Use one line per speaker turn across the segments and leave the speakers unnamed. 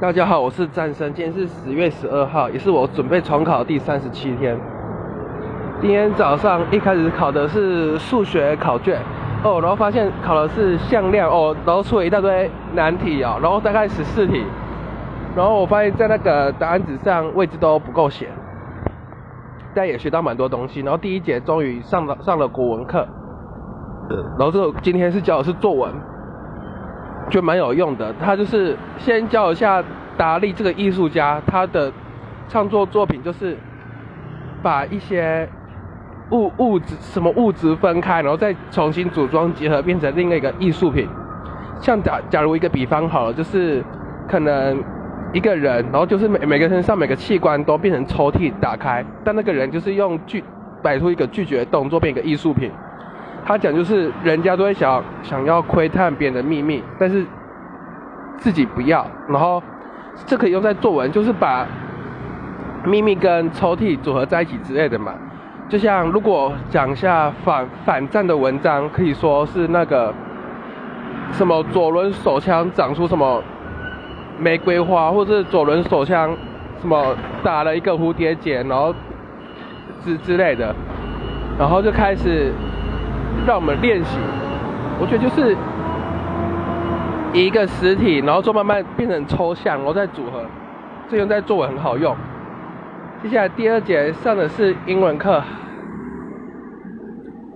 大家好，我是战生，今天是十月十二号，也是我准备重考第三十七天。今天早上一开始考的是数学考卷哦，然后发现考的是向量哦，然后出了一大堆难题哦，然后大概十四题，然后我发现在那个答案纸上位置都不够写，但也学到蛮多东西。然后第一节终于上了上了国文课，然后这今天是教的是作文。就蛮有用的，他就是先教一下达利这个艺术家，他的创作作品就是把一些物物质什么物质分开，然后再重新组装结合，变成另一个艺术品。像假假如一个比方好了，就是可能一个人，然后就是每每个身上每个器官都变成抽屉打开，但那个人就是用拒摆出一个拒绝动作，变一个艺术品。他讲就是，人家都会想想要窥探别人的秘密，但是自己不要。然后这可以用在作文，就是把秘密跟抽屉组合在一起之类的嘛。就像如果讲一下反反战的文章，可以说是那个什么左轮手枪长出什么玫瑰花，或者是左轮手枪什么打了一个蝴蝶结，然后之之类的，然后就开始。让我们练习，我觉得就是一个实体，然后就慢慢变成抽象，然后再组合，这用在作文很好用。接下来第二节上的是英文课，然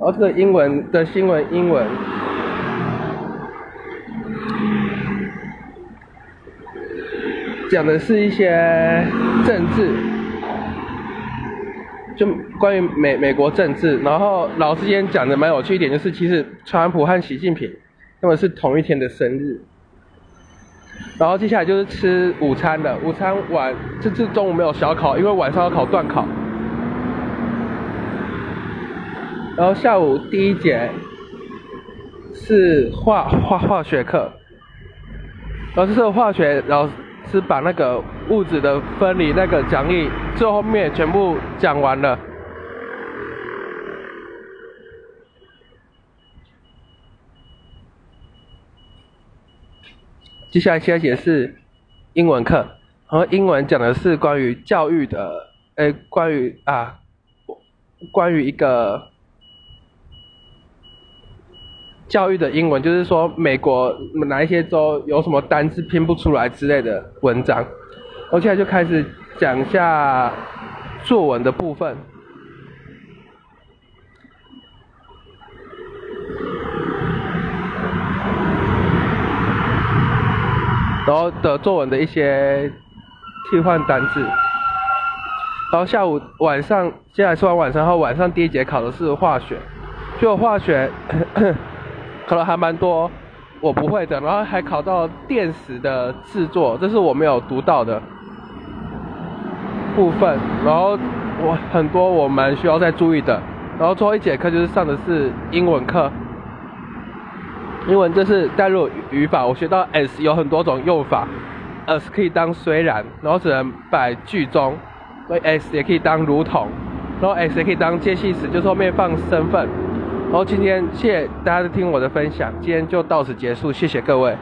后这个英文的新闻英文，讲的是一些政治。就关于美美国政治，然后老师今天讲的蛮有趣一点，就是其实川普和习近平他们是同一天的生日。然后接下来就是吃午餐的，午餐晚这次中午没有小考，因为晚上要考段考。然后下午第一节是化化化学课，老师是化学老师。把那个物质的分离那个讲义最后面全部讲完了。接下来先解释英文课，然后英文讲的是关于教育的，诶，关于啊，关于一个。教育的英文就是说，美国哪一些州有什么单字拼不出来之类的文章。我现在就开始讲一下作文的部分，然后的作文的一些替换单字。然后下午晚上，接下来说完晚上后，晚上第一节考的是化学，就化学。考了还蛮多我不会的，然后还考到电池的制作，这是我没有读到的部分。然后我很多我们需要再注意的。然后最后一节课就是上的是英文课，英文就是代入语法，我学到 as 有很多种用法，as 可以当虽然，然后只能摆句中，所以 as 也可以当如同，然后 as 也可以当介系词，就是后面放身份。然后，今天谢谢大家听我的分享，今天就到此结束，谢谢各位。